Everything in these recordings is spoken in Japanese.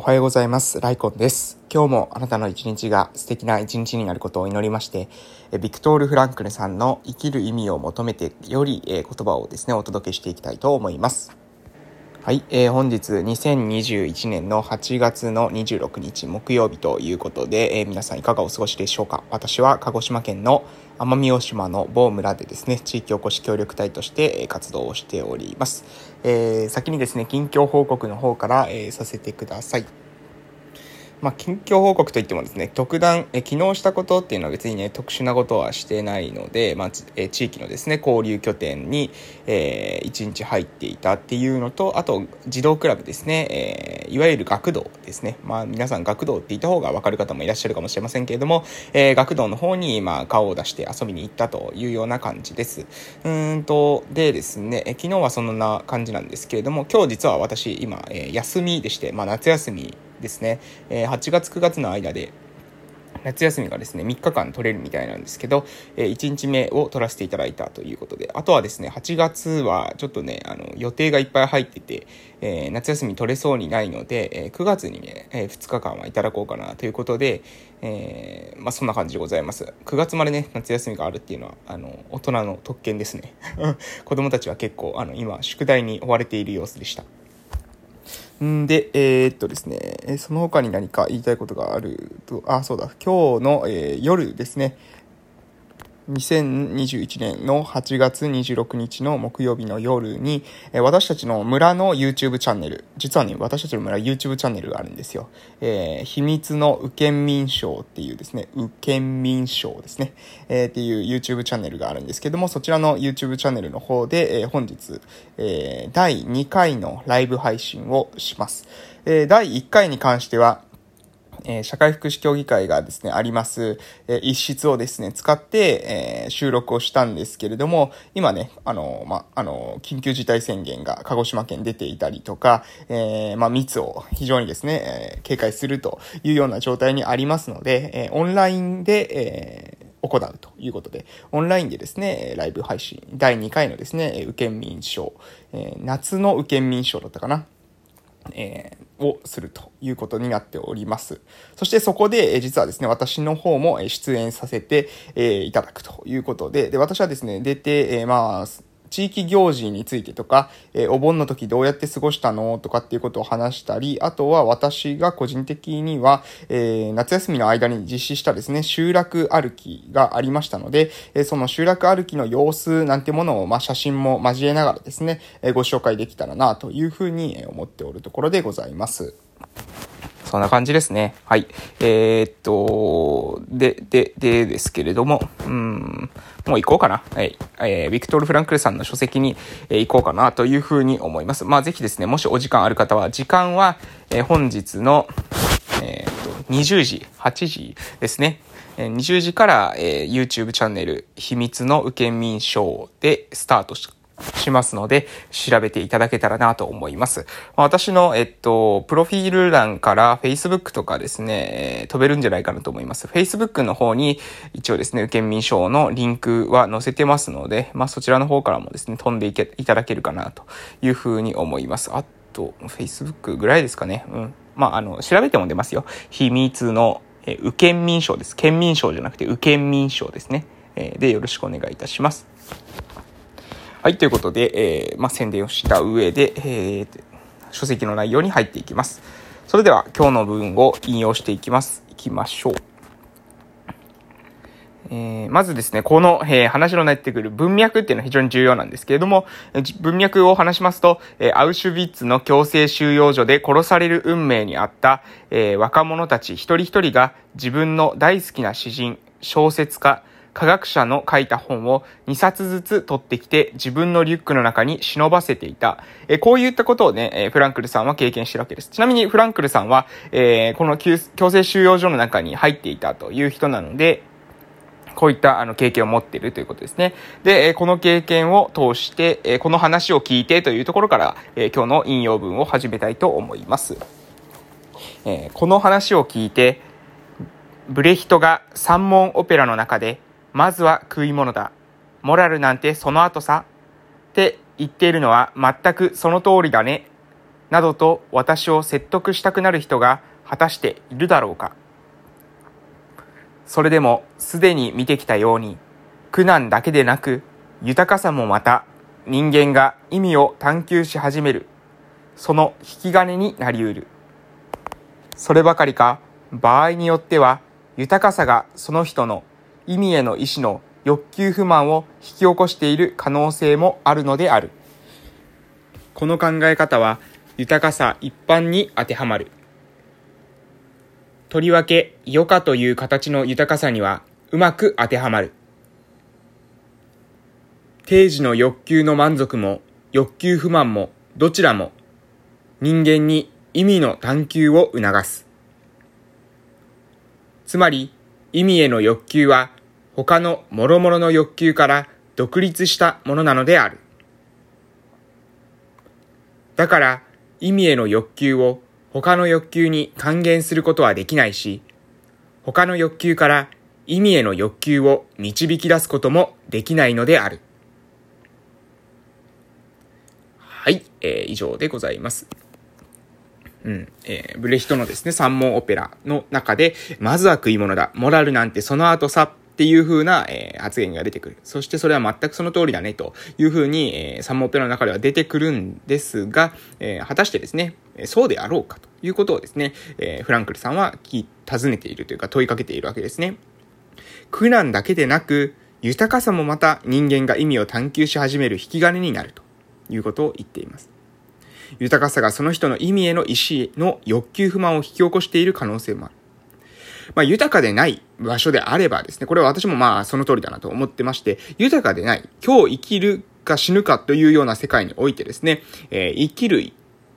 おはようございます。ライコンです。今日もあなたの一日が素敵な一日になることを祈りまして、ビクトール・フランクルさんの生きる意味を求めてより言葉をですね、お届けしていきたいと思います。はい、えー、本日2021年の8月の26日木曜日ということで、えー、皆さんいかがお過ごしでしょうか？私は鹿児島県の奄美大島の某村でですね、地域おこし協力隊として活動をしております。えー、先にですね、近況報告の方から、えー、させてください。まあ、近況報告といってもですね、特段、え昨日したことっていうのは別にね、特殊なことはしてないので、まあ、え地域のですね、交流拠点に、えー、1日入っていたっていうのと、あと、児童クラブですね、えー、いわゆる学童ですね。まあ、皆さん学童って言った方がわかる方もいらっしゃるかもしれませんけれども、えー、学童の方に、まあ、顔を出して遊びに行ったというような感じです。うんと、でですね、え昨日はそんな感じなんですけれども、今日実は私、今、え休みでして、まあ、夏休みですね、え8月9月の間で夏休みがですね、3日間取れるみたいなんですけど、え1日目を取らせていただいたということで、あとはですね、8月はちょっとね、あの、予定がいっぱい入ってて、えー、夏休み取れそうにないので、えー、9月にね、え、2日間はいただこうかなということで、えまあ、そんな感じでございます。9月までね、夏休みがあるっていうのは、あの、大人の特権ですね。子供たちは結構、あの、今、宿題に追われている様子でした。んで、えー、っとですね、その他に何か言いたいことがあると、あ、そうだ、今日の、えー、夜ですね、2021年の8月26日の木曜日の夜に、え私たちの村の YouTube チャンネル、実はね、私たちの村 YouTube チャンネルがあるんですよ。えー、秘密の右県民賞っていうですね、右県民賞ですね、えー、っていう YouTube チャンネルがあるんですけども、そちらの YouTube チャンネルの方で、えー、本日、えー、第2回のライブ配信をします。えー、第1回に関しては、えー、社会福祉協議会がですね、あります、えー、一室をですね、使って、えー、収録をしたんですけれども、今ね、あの、ま、あの、緊急事態宣言が鹿児島県出ていたりとか、えま密を非常にですね、え警戒するというような状態にありますので、えオンラインで、え行うということで、オンラインでですね、ライブ配信、第2回のですね、右県民賞、え夏の右県民賞だったかな。えー、をするということになっております。そしてそこで、えー、実はですね、私の方も出演させて、えー、いただくということで、で、私はですね、出て、えー、まあ、地域行事についてとか、えー、お盆の時どうやって過ごしたの？とかっていうことを話したり、あとは私が個人的には、えー、夏休みの間に実施したですね、集落歩きがありましたので、えー、その集落歩きの様子なんてものを、まあ、写真も交えながらですね、えご紹介できたらなというふうに思っておるところでございます。そんな感じですね。はい。えー、っと、で、で、でですけれども、うん、もう行こうかな。はい。えー、ビクトル・フランクルさんの書籍に、えー、行こうかなというふうに思います。まあ、ぜひですね、もしお時間ある方は、時間は、えー、本日の、えー、っと、20時、8時ですね。20時から、えー、YouTube チャンネル、秘密の受験民賞でスタートししますので、調べていただけたらなと思います。ま私の、えっと、プロフィール欄から Facebook とかですね、飛べるんじゃないかなと思います。Facebook の方に一応ですね、県民賞のリンクは載せてますので、まあそちらの方からもですね、飛んでいけいただけるかなというふうに思います。あと、Facebook ぐらいですかね。うん。まあ、あの、調べても出ますよ。秘密の、え、右県民賞です。県民賞じゃなくて、右県民賞ですね。え、で、よろしくお願いいたします。はい、ということで、えー、まあ、宣伝をした上で、えー、書籍の内容に入っていきます。それでは、今日の文を引用していきます。いきましょう。えー、まずですね、この、えー、話のなってくる文脈っていうのは非常に重要なんですけれども、文脈を話しますと、えー、アウシュビッツの強制収容所で殺される運命にあった、え若者たち一人一人が自分の大好きな詩人、小説家、科学者の書いた本を2冊ずつ取ってきて自分のリュックの中に忍ばせていた。えこういったことをね、えフランクルさんは経験してるわけです。ちなみにフランクルさんは、えこの強制収容所の中に入っていたという人なので、こういったあの経験を持っているということですね。で、この経験を通して、この話を聞いてというところから、今日の引用文を始めたいと思います。この話を聞いて、ブレヒトが三門オペラの中でまずは食い物だ。モラルなんてその後さ。って言っているのは全くその通りだね。などと私を説得したくなる人が果たしているだろうか。それでもすでに見てきたように、苦難だけでなく豊かさもまた人間が意味を探求し始める、その引き金になり得る。そればかりか、場合によっては豊かさがその人の意味への意志の欲求不満を引き起こしている可能性もあるのである。この考え方は豊かさ一般に当てはまる。とりわけ余暇という形の豊かさにはうまく当てはまる。定時の欲求の満足も欲求不満もどちらも人間に意味の探求を促す。つまり意味への欲求は他の諸々の欲求から独立したものなのである。だから意味への欲求を他の欲求に還元することはできないし、他の欲求から意味への欲求を導き出すこともできないのである。はい、えー、以上でございます。うん。えー、ブレヒトのですね、三門オペラの中で、まずは食い物だ。モラルなんてその後さっていう風な、えー、発言が出てくる。そしてそれは全くその通りだね、という風に、えー、三門オペラの中では出てくるんですが、えー、果たしてですね、そうであろうかということをですね、え、フランクルさんは尋ねているというか問いかけているわけですね。苦難だけでなく、豊かさもまた人間が意味を探求し始める引き金になるということを言っています。豊かさがその人の意味への意思の欲求不満を引き起こしている可能性もある。まあ、豊かでない場所であればですね、これは私もまあその通りだなと思ってまして、豊かでない、今日生きるか死ぬかというような世界においてですね、えー、生きる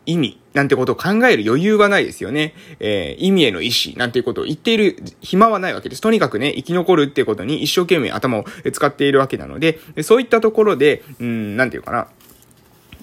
意味なんてことを考える余裕はないですよね。えー、意味への意思なんていうことを言っている暇はないわけです。とにかくね、生き残るっていうことに一生懸命頭を使っているわけなので、そういったところで、うん、なんていうかな、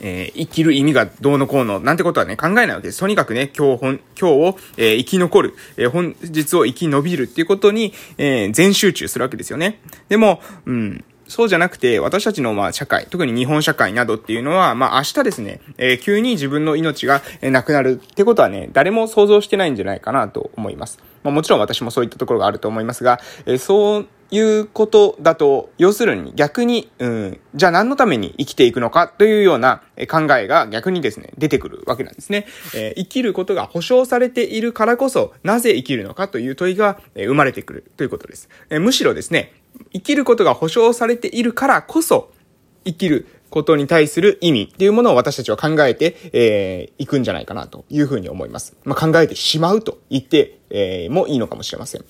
えー、生きる意味がどうのこうの、なんてことはね、考えないわけです。とにかくね、今日本、今日を、えー、生き残る、えー、本日を生き延びるっていうことに、えー、全集中するわけですよね。でも、うん、そうじゃなくて、私たちのまあ社会、特に日本社会などっていうのは、まあ明日ですね、えー、急に自分の命がなくなるってことはね、誰も想像してないんじゃないかなと思います。まあもちろん私もそういったところがあると思いますが、えー、そういうことだと、要するに逆に、うん、じゃあ何のために生きていくのかというような考えが逆にですね、出てくるわけなんですね。えー、生きることが保証されているからこそ、なぜ生きるのかという問いが生まれてくるということです。えー、むしろですね、生きることが保証されているからこそ、生きることに対する意味っていうものを私たちは考えて、えー、いくんじゃないかなというふうに思います。まあ、考えてしまうと言って、えー、もいいのかもしれません。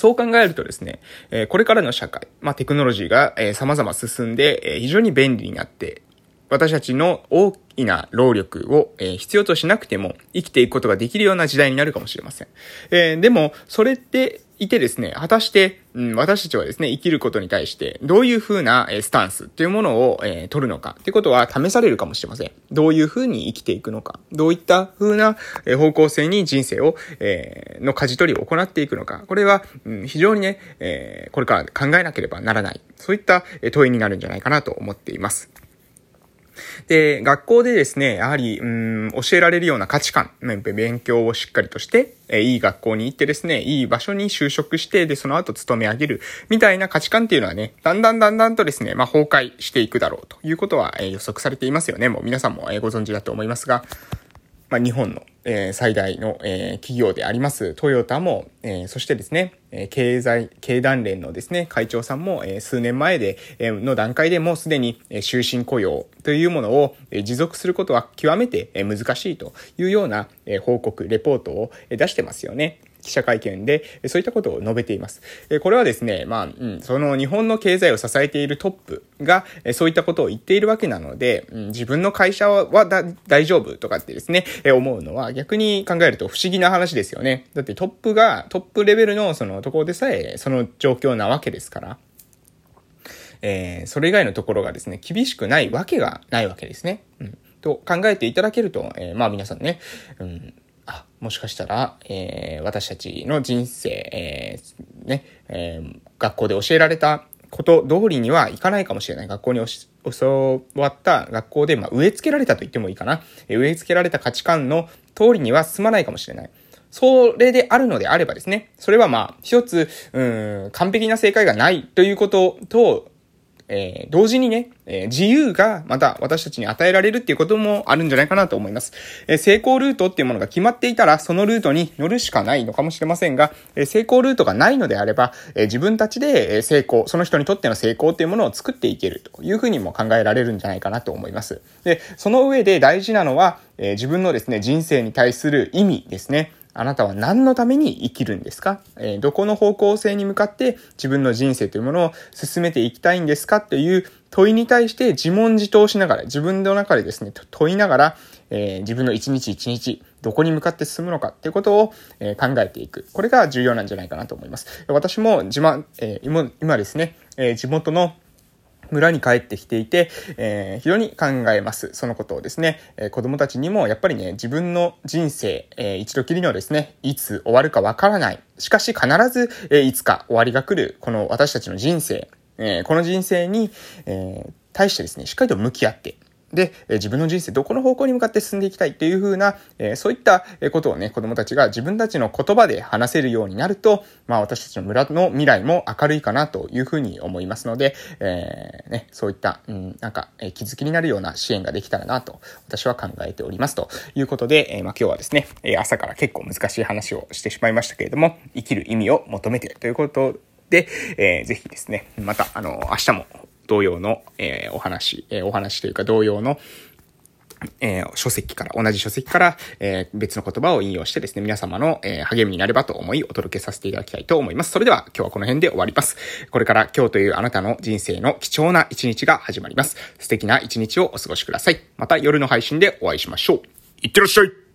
そう考えるとですね、えこれからの社会、まあ、テクノロジーが、え様々進んで、え非常に便利になって私たちの大きな労力を、え、必要としなくても生きていくことができるような時代になるかもしれません。え、でも、それっていてですね、果たして、うん、私たちはですね、生きることに対してどういうふうな、え、スタンスっていうものを、えー、取るのかってことは試されるかもしれません。どういうふうに生きていくのか、どういったふうな、え、方向性に人生を、えー、の舵取りを行っていくのか。これは、うん、非常にね、えー、これから考えなければならない。そういった問いになるんじゃないかなと思っています。で、学校でですね、やはり、うん、教えられるような価値観、勉強をしっかりとして、えいい学校に行ってですね、いい場所に就職して、で、その後勤め上げる、みたいな価値観っていうのはね、だんだんだんだんとですね、まあ、崩壊していくだろうということは、え予測されていますよね。もう皆さんも、えご存知だと思いますが、まあ、日本の、えー、最大の、えー、企業でありますトヨタも、えー、そしてですね、え経済、経団連のですね、会長さんも、え数年前で、えの段階でもうすでに、え終身雇用というものを、え持続することは極めて、え難しいというような、え報告、レポートを、え出してますよね。記者会見で、そういったことを述べています。これはですね、まあ、うん、その日本の経済を支えているトップが、そういったことを言っているわけなので、うん、自分の会社は大丈夫とかってですね、思うのは逆に考えると不思議な話ですよね。だってトップが、トップレベルのそのところでさえ、その状況なわけですから。えー、それ以外のところがですね、厳しくないわけがないわけですね。うん。と考えていただけると、えー、まあ皆さんね、うん、もしかしたら、えー、私たちの人生、えー、ね、えー、学校で教えられたこと通りにはいかないかもしれない。学校に教わった学校で、まあ、植え付けられたと言ってもいいかな。植え付けられた価値観の通りには進まないかもしれない。それであるのであればですね、それはまあ、一つ、うん、完璧な正解がないということと、えー、同時にね、えー、自由がまた私たちに与えられるっていうこともあるんじゃないかなと思います。えー、成功ルートっていうものが決まっていたら、そのルートに乗るしかないのかもしれませんが、え成功ルートがないのであれば、え自分たちで成功、その人にとっての成功っていうものを作っていけるというふうにも考えられるんじゃないかなと思います。で、その上で大事なのは、え自分のですね、人生に対する意味ですね。あなたは何のために生きるんですか、えー、どこの方向性に向かって自分の人生というものを進めていきたいんですか？という問いに対して自問自答しながら、自分の中でですね、問いながら、えー、自分の一日一日、どこに向かって進むのか？っていうことを、えー、考えていく。これが重要なんじゃないかなと思います。私も自慢、えー、今ですね、え地元の村に帰ってきていて、えー、非常に考えます。そのことをですね、えー、子供たちにもやっぱりね、自分の人生、えー、一度きりのですね、いつ終わるかわからない。しかし必ず、え、いつか終わりが来る、この私たちの人生、え、この人生に、え、対してですね、しっかりと向き合って、で、自分の人生どこの方向に向かって進んでいきたいっていう風な、そういったことをね、子供たちが自分たちの言葉で話せるようになると、まあ私たちの村の未来も明るいかなという風に思いますので、えー、ね、そういった、うん、なんか、気づきになるような支援ができたらなと、私は考えておりますということで、え、まあ今日はですね、朝から結構難しい話をしてしまいましたけれども、生きる意味を求めてということで、えー、ぜひですね、また、あの、明日も同様の、えー、お話、えー、お話というか同様の、えー、書籍から、同じ書籍から、えー、別の言葉を引用してですね、皆様の、えー、励みになればと思いお届けさせていただきたいと思います。それでは今日はこの辺で終わります。これから今日というあなたの人生の貴重な一日が始まります。素敵な一日をお過ごしください。また夜の配信でお会いしましょう。いってらっしゃい